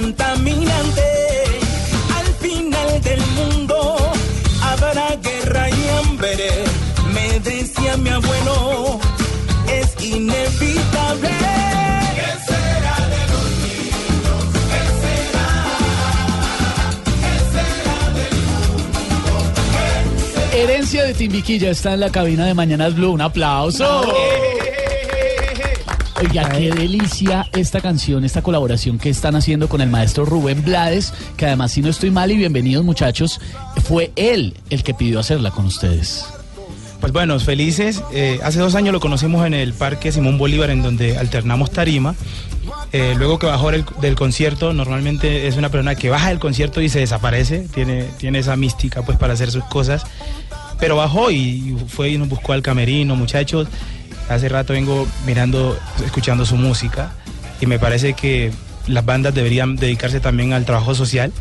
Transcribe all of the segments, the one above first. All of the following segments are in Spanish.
contaminante. Al final del mundo habrá guerra y hambre. Me decía mi abuelo, es inevitable. ¿Qué será de los niños? ¿Qué será? ¿Qué será del mundo? Herencia de Timbiquilla está en la cabina de Mañanas Blue. Un aplauso. Oiga, qué delicia esta canción, esta colaboración que están haciendo con el maestro Rubén Blades, que además, si no estoy mal y bienvenidos muchachos, fue él el que pidió hacerla con ustedes. Pues bueno, felices. Eh, hace dos años lo conocimos en el Parque Simón Bolívar, en donde alternamos tarima. Eh, luego que bajó del, del concierto, normalmente es una persona que baja del concierto y se desaparece, tiene, tiene esa mística pues para hacer sus cosas. Pero bajó y fue y nos buscó al camerino, muchachos. Hace rato vengo mirando, escuchando su música y me parece que las bandas deberían dedicarse también al trabajo social.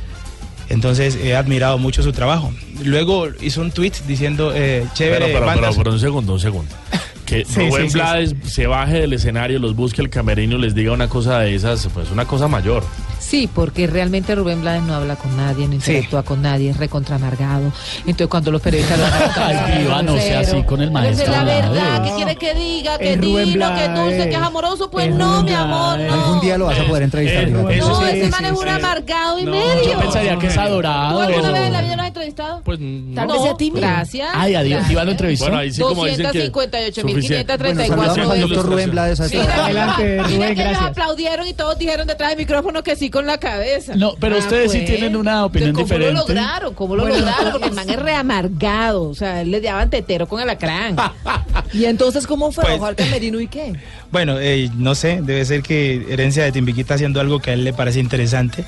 Entonces he admirado mucho su trabajo. Luego hizo un tweet diciendo, eh, chévere, Pero, pero, pero, bandas. pero un segundo, un segundo. Que Sí, Rubén sí, sí, Blades se baje del escenario, los busque el camerino y les diga una cosa de esas, pues una cosa mayor. Sí, porque realmente Rubén Blades no habla con nadie, no interactúa con nadie, es recontra amargado. Entonces cuando los periodistas lo Ay, Viva, no sea así con el maestro la verdad. ¿qué quiere que diga? Que Es Rubén dilo, que dulce, que es amoroso. Pues Es no, Rubén mi amor, no. Algún día lo vas a poder entrevistar. Fíjate. eso No, sí, ese sí, man es sí. un amargado y No, medio. Yo pensaría que es ¿Tú adorado. alguna vez en la vida lo has entrevistado? Pues Tal no. vez sea tímido. Gracias. Ay, adiós. Iván lo entrevistó. Bueno, ahí sí como dicen que 258.534 Bueno, saludamos al doctor Rubén Blades. Adelante, mira Rubén, que ellos gracias. aplaudieron y todos dijeron detrás del micrófono que sí con la cabeza. No, pero ustedes sí tienen una opinión ¿Cómo diferente. lo lograron? ¿Cómo lo lograron? Porque el man es reamargado. O sea, él le daban tetero con el alacrán. ¿Y entonces cómo fue? Pues- ¿Bajó al camerino y qué? Bueno, eh, no sé, debe ser que Herencia de Timbiquí está haciendo algo que a él le parece interesante.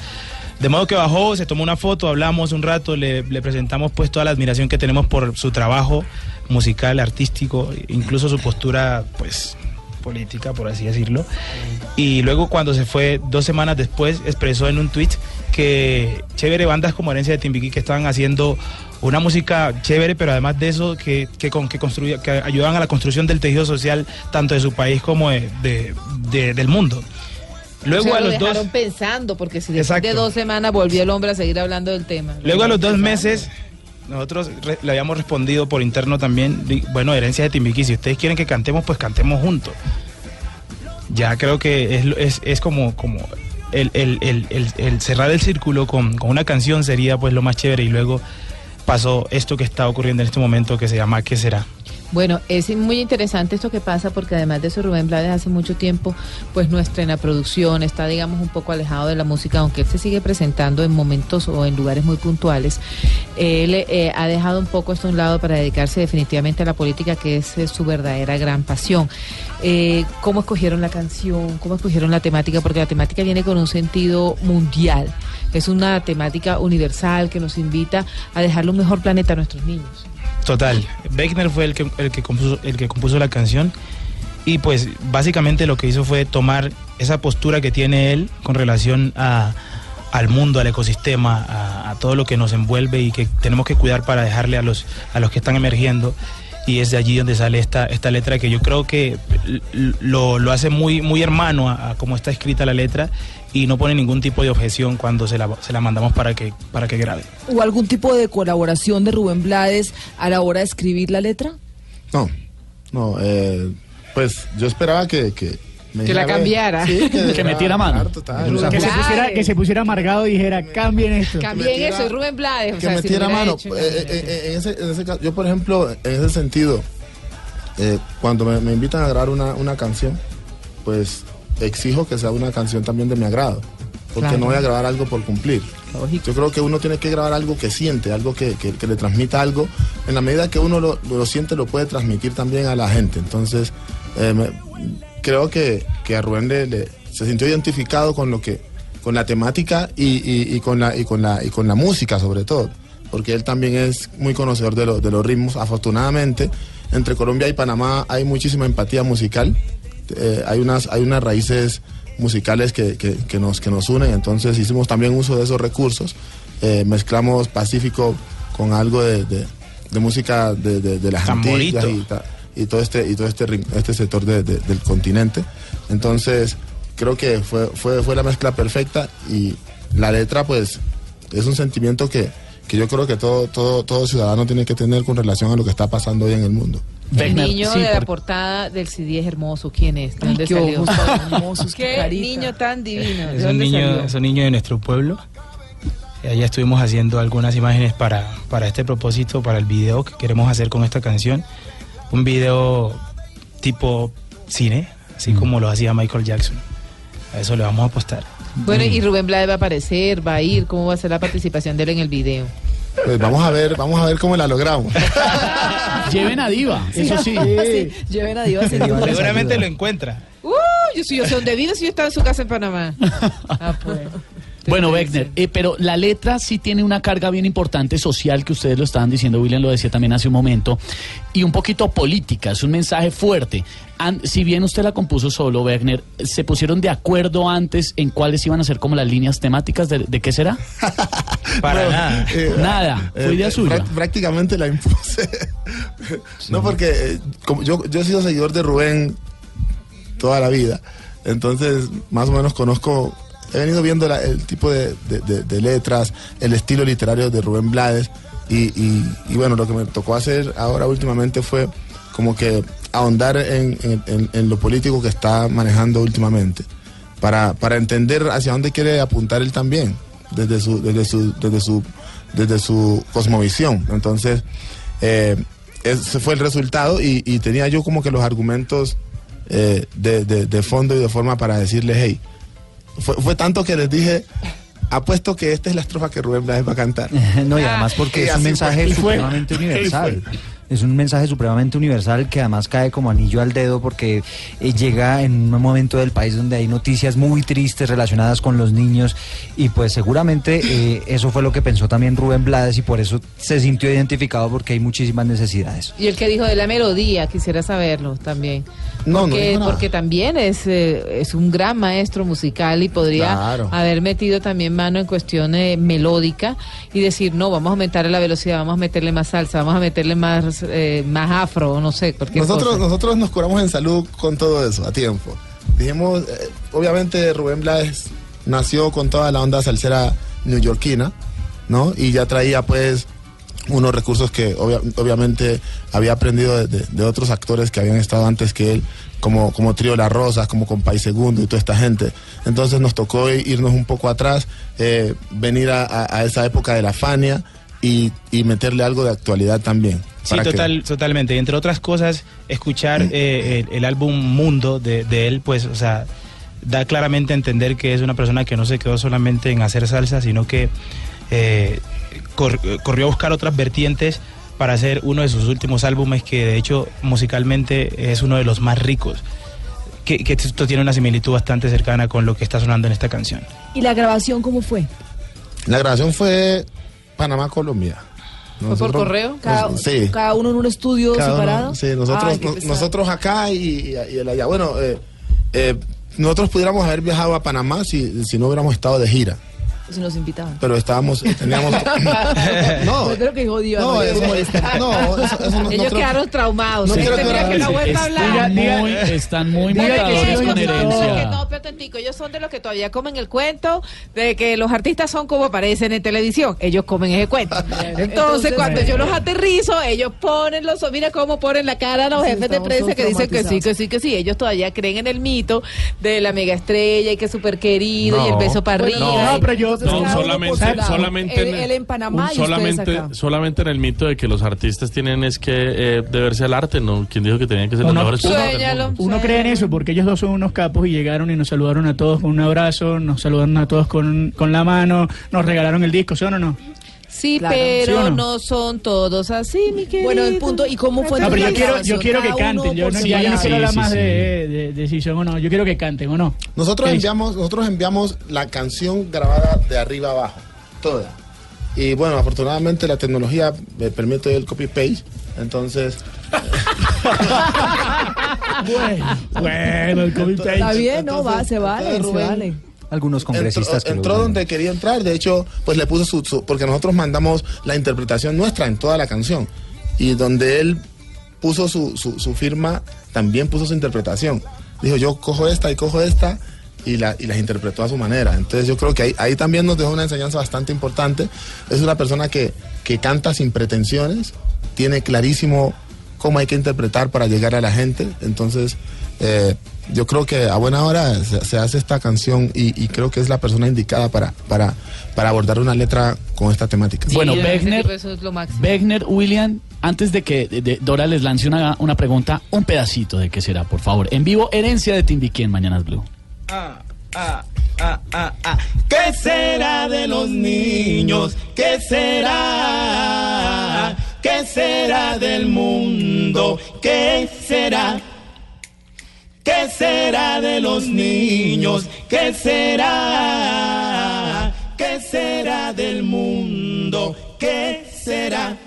De modo que bajó, se tomó una foto, hablamos un rato, le, le presentamos pues toda la admiración que tenemos por su trabajo musical, artístico, incluso su postura pues política, por así decirlo. Y luego cuando se fue, dos semanas después, expresó en un tweet que chévere bandas como Herencia de Timbiquí que estaban haciendo una música chévere, pero además de eso, que, que, con, que, construía, que ayudaban a la construcción del tejido social tanto de su país como de, de- de- del mundo. Luego O sea, a lo los dos... dejaron pensando, porque si después Exacto. de dos semanas volvió el hombre a seguir hablando del tema. Luego a los dos meses, nosotros re- le habíamos respondido por interno también, bueno, herencia de Timbiquí, si ustedes quieren que cantemos, pues cantemos juntos. Ya creo que es, es, es como, como el- el- el- el cerrar el círculo con, con una canción sería pues lo más chévere y luego pasó esto que está ocurriendo en este momento que se llama ¿Qué será? Bueno, es muy interesante esto que pasa porque además de eso Rubén Blades hace mucho tiempo pues no estrena producción, está digamos un poco alejado de la música, aunque él se sigue presentando en momentos o en lugares muy puntuales. Él eh, ha dejado un poco esto a un lado para dedicarse definitivamente a la política, que es su verdadera gran pasión. Eh, ¿Cómo escogieron la canción? ¿Cómo escogieron la temática? Porque la temática viene con un sentido mundial. Es una temática universal que nos invita a dejarle un mejor planeta a nuestros niños. Total, Beckner fue el que, el que, compuso, la canción y pues básicamente lo que hizo fue tomar esa postura que tiene él con relación al mundo, al ecosistema, a, a todo lo que nos envuelve y que tenemos que cuidar para dejarle a los, a los que están emergiendo. Y es de allí donde sale esta, esta letra que yo creo que lo, lo hace muy, muy hermano a, a cómo está escrita la letra y no pone ningún tipo de objeción cuando se la, se la mandamos para que, para que grabe. ¿Hubo algún tipo de colaboración de Rubén Blades a la hora de escribir la letra? No, no, eh, pues yo esperaba que... Que, Que la cambiara. Sí, Que metiera mano. total. Que se, pusiera, que se pusiera amargado y dijera, cambien esto. Cambien metiera- eso, es Rubén Blades. o que sea, metiera mano. hecho, Eh, eh, eh, en, ese, en ese caso, yo, por ejemplo, en ese sentido, eh, cuando me, me invitan a grabar una, una canción, pues exijo que sea una canción también de mi agrado. Porque Claro. no voy a grabar algo por cumplir. Lógico. Yo creo que uno tiene que grabar algo que siente, algo que, que- que le transmita algo. En la medida que uno lo, lo siente, lo puede transmitir también a la gente. Entonces, eh, me- creo que, que a Rubén le, le- se sintió identificado con lo que, con la temática y, y- y con la, y, con la, y con la música sobre todo. Porque él también es muy conocedor de, lo- de los ritmos. Afortunadamente, entre Colombia y Panamá hay muchísima empatía musical. Eh, hay, unas, hay unas raíces musicales que, que- que nos, que nos unen, entonces hicimos también uso de esos recursos, Eh, mezclamos Pacífico con algo de, de- de música de, de- las Tamborito. Antillas y, y todo este y todo este este sector de- de- del continente, entonces creo que fue, fue, fue la mezcla perfecta y la letra pues es un sentimiento que, que yo creo que todo, todo, todo ciudadano tiene que tener con relación a lo que está pasando hoy en el mundo. El niño sí, de la por- portada del CD es hermoso. ¿Quién es? ¿De Ay, dónde qué salió? ojos hermosos, qué ¿Qué carita. niño tan divino? ¿De Es un, dónde niño, salió? es un niño de nuestro pueblo. Allá estuvimos haciendo algunas imágenes para, para este propósito, para el video que queremos hacer con esta canción. Un video tipo cine, así como lo hacía Michael Jackson. A eso le vamos a apostar. Bueno, y Rubén Blades va a aparecer, va a ir. ¿Cómo va a ser la participación de él en el video? Pues vamos a ver, vamos a ver cómo la logramos. Lleven a Diva, eso sí. Sí, lleven a sin duda. Seguramente lo encuentra. Uh, yo, sí, yo sé dónde vive si yo estaba en su casa en Panamá. Ah, pues. Bueno, Wegner, eh, pero la letra sí tiene una carga bien importante social que ustedes lo estaban diciendo, William lo decía también hace un momento, y un poquito política, es un mensaje fuerte. An- si bien usted la compuso solo, Wegner, ¿se pusieron de acuerdo antes en cuáles iban a ser como las líneas temáticas de, de qué será? Para No, nada. eh, Nada, fue idea eh, suya. prá- Prácticamente la impuse. No, porque eh, como yo, yo he sido seguidor de Rubén toda la vida. Entonces, más o menos conozco, he venido viendo el tipo de, letras, el estilo literario de Rubén Blades. Y, bueno, lo que me tocó hacer ahora últimamente fue como que ahondar en, lo político que está manejando últimamente. Para, para entender hacia dónde quiere apuntar él también, desde su, desde su, desde su, desde su cosmovisión. Entonces, eh, ese fue el resultado y, tenía yo como que los argumentos eh, de, de- fondo y de forma para decirles, hey, fue, fue tanto que les dije, apuesto que esta es la estrofa que Rubén Blades va a cantar. No, y además porque Y es un mensaje fue. supremamente universal. Es un mensaje supremamente universal que además cae como anillo al dedo porque eh, llega en un momento del país donde hay noticias muy tristes relacionadas con los niños y pues seguramente eh, eso fue lo que pensó también Rubén Blades y por eso se sintió identificado porque hay muchísimas necesidades. Y el que dijo de la melodía, quisiera saberlo también. No, no porque, nada. porque también es, eh, es un gran maestro musical y podría Claro. haber metido también mano en cuestión eh, melódica y decir, no, vamos a aumentar la velocidad, vamos a meterle más salsa, vamos a meterle más, eh, más afro, no sé, Nosotros, cosa. nosotros nos curamos en salud con todo eso, a tiempo. Dijimos, eh, obviamente Rubén Blades nació con toda la onda salsera neoyorquina, ¿no? Y ya traía pues unos recursos que obvia- obviamente había aprendido de, de- de otros actores que habían estado antes que él, como, como Trío Las Rosas, como Compay Segundo y toda esta gente. Entonces nos tocó irnos un poco atrás, eh, venir a, a- a esa época de la Fania y, y meterle algo de actualidad también. Sí, para que- total, totalmente. Y entre otras cosas, escuchar eh, el, el álbum Mundo de, de él, pues, o sea, da claramente a entender que es una persona que no se quedó solamente en hacer salsa, sino que eh, cor- corrió a buscar otras vertientes para hacer uno de sus últimos álbumes que de hecho musicalmente es uno de los más ricos. Que, que esto tiene una similitud bastante cercana con lo que está sonando en esta canción. ¿Y la grabación cómo fue? La grabación fue Panamá, Colombia. ¿Fue por correo? Cada, sí. cada uno en un estudio Cada uno- separado. sí, nosotros, Ay, nosotros acá y, él allá. Bueno, eh, eh, nosotros pudiéramos haber viajado a Panamá si, si no hubiéramos estado de gira, Si nos invitaban. pero estábamos, teníamos... no, de lo que dijo Dios. no, no, eso, no, eso, eso no- no Ellos creo- quedaron traumados. No ¿sí? quiero Tendría que- que no vuelva a Están hablar. muy, están muy matadores con herencia. no, pero tantico, ellos son de los que todavía comen el cuento de que los artistas son como aparecen en televisión. Ellos comen ese cuento. Entonces, Entonces, cuando yo los aterrizo, ellos ponen los, mira cómo ponen la cara a los Sí, jefes de prensa que dicen que sí, que sí, que sí. Ellos todavía creen en el mito de la mega estrella y que es súper querido y el No. beso para Bueno, arriba. no, pero yo- entonces No, solamente, su lado. solamente, él, en, él en Panamá un- y ustedes solamente, acá. solamente en el mito de que los artistas tienen es que eh, deberse al arte, ¿no? ¿Quién dijo que tenían que ser los mejores? Uno cree en eso porque ellos dos son unos capos y llegaron y nos saludaron a todos con un abrazo, nos saludaron a todos con, con la mano, nos regalaron el disco, ¿sí o no? no? Sí, Claro. pero ¿Sí no? no? son todos así, mi querido. Bueno, el punto, ¿y cómo fue No, pero yo quiero, yo quiero que canten, yo no, yo no lado. quiero Sí, hablar sí, más sí. de, de, de si son o no, yo quiero que canten o no. Nosotros ¿Qué enviamos, nosotros enviamos la canción grabada de arriba abajo, toda. Y bueno, afortunadamente la tecnología me permite el copy paste, entonces Bueno, bueno, el COVID Está bien, no, va, se vale, se Rubén, vale. Algunos congresistas entró, que donde quería entrar, de hecho, pues le puso su, su- porque nosotros mandamos la interpretación nuestra en toda la canción y donde él puso su, su, su firma, también puso su interpretación. Dijo, yo cojo esta y cojo esta y, la- y las interpretó a su manera. Entonces yo creo que ahí, ahí también nos dejó una enseñanza bastante importante. Es una persona que, que canta sin pretensiones, tiene clarísimo cómo hay que interpretar para llegar a la gente. Entonces eh, yo creo que a buena hora se, se hace esta canción y, y creo que es la persona indicada para, para, para abordar una letra con esta temática. Bueno, Sí, Wegner- Eso es lo máximo. Wegner, William, antes de que de- de Dora les lance una, una pregunta, un pedacito de qué será, por favor. En vivo, herencia de Timbiquí en Mañanas Blue. Ah, ah, ah, ah, ah. ¿Qué será de los niños? ¿Qué será? ¿Qué será del mundo? ¿Qué será? ¿Qué será de los niños? ¿Qué será? ¿Qué será del mundo? ¿Qué será?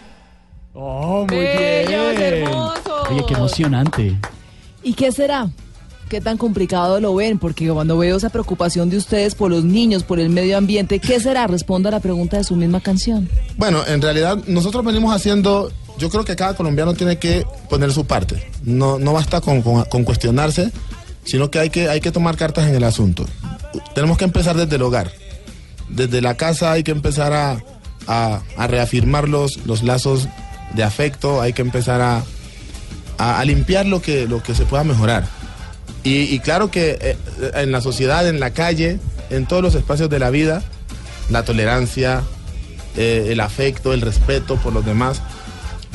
Oh, muy Bellos, bien. hermosos. Oye, qué emocionante. ¿Y qué será? ¿Qué tan complicado lo ven? Porque cuando veo esa preocupación de ustedes por los niños, por el medio ambiente, ¿qué será? Responda a la pregunta de su misma canción. Bueno, en realidad nosotros venimos haciendo, yo creo que cada colombiano tiene que poner su parte. No, no basta con, con- cuestionarse, sino que hay, que hay que tomar cartas en el asunto. Tenemos que empezar desde el hogar. Desde la casa hay que empezar a, a- a reafirmar los, los lazos de afecto, hay que empezar a, a- a limpiar lo que, lo que se pueda mejorar. Y, y claro que eh, en la sociedad, en la calle, en todos los espacios de la vida, la tolerancia, eh, el afecto, el respeto por los demás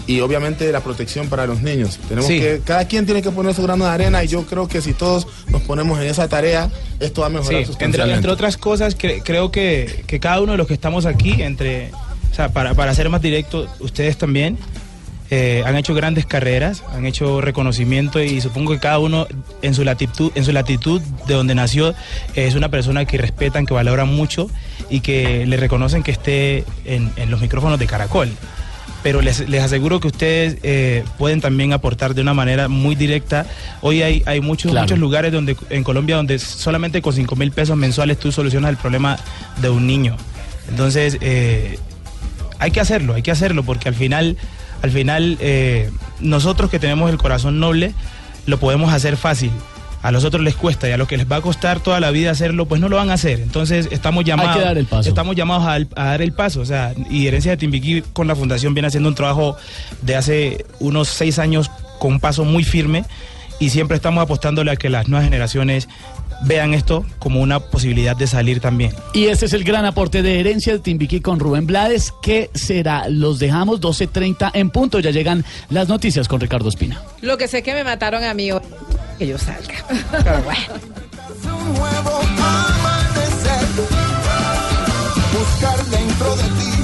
y obviamente la protección para los niños. Tenemos Sí. que, cada quien tiene que poner su grano de arena y yo creo que si todos nos ponemos en esa tarea, esto va a mejorar Sí, entre, entre otras cosas, cre- creo que, que cada uno de los que estamos aquí, entre, o sea, para, para ser más directo, ustedes también eh, han hecho grandes carreras, han hecho reconocimiento y supongo que cada uno en su latitud, en su latitud de donde nació, eh, es una persona que respetan, que valoran mucho y que le reconocen que esté en, en los micrófonos de Caracol pero les, les aseguro que ustedes eh, pueden también aportar de una manera muy directa. Hoy hay, hay muchos, Claro. muchos lugares donde en Colombia donde solamente con 5 mil pesos mensuales tú solucionas el problema de un niño. Entonces, eh, hay que hacerlo, hay que hacerlo, porque al final, al final eh, nosotros que tenemos el corazón noble, lo podemos hacer fácil. A los otros les cuesta y a los que les va a costar toda la vida hacerlo, pues no lo van a hacer. Entonces estamos llamados, dar el paso. estamos llamados a, a dar el paso. O sea, y Herencia de Timbiquí con la fundación viene haciendo un trabajo de hace unos seis años con un paso muy firme y siempre estamos apostándole a que las nuevas generaciones vean esto como una posibilidad de salir también. Y este es el gran aporte de herencia de Timbiquí con Rubén Blades. ¿Qué será? Los dejamos 12.30 en punto. Ya llegan las noticias con Ricardo Espina. Lo que sé que me mataron a mí hoy, que yo salga. Pero bueno. un nuevo amanecer. Buscar dentro de ti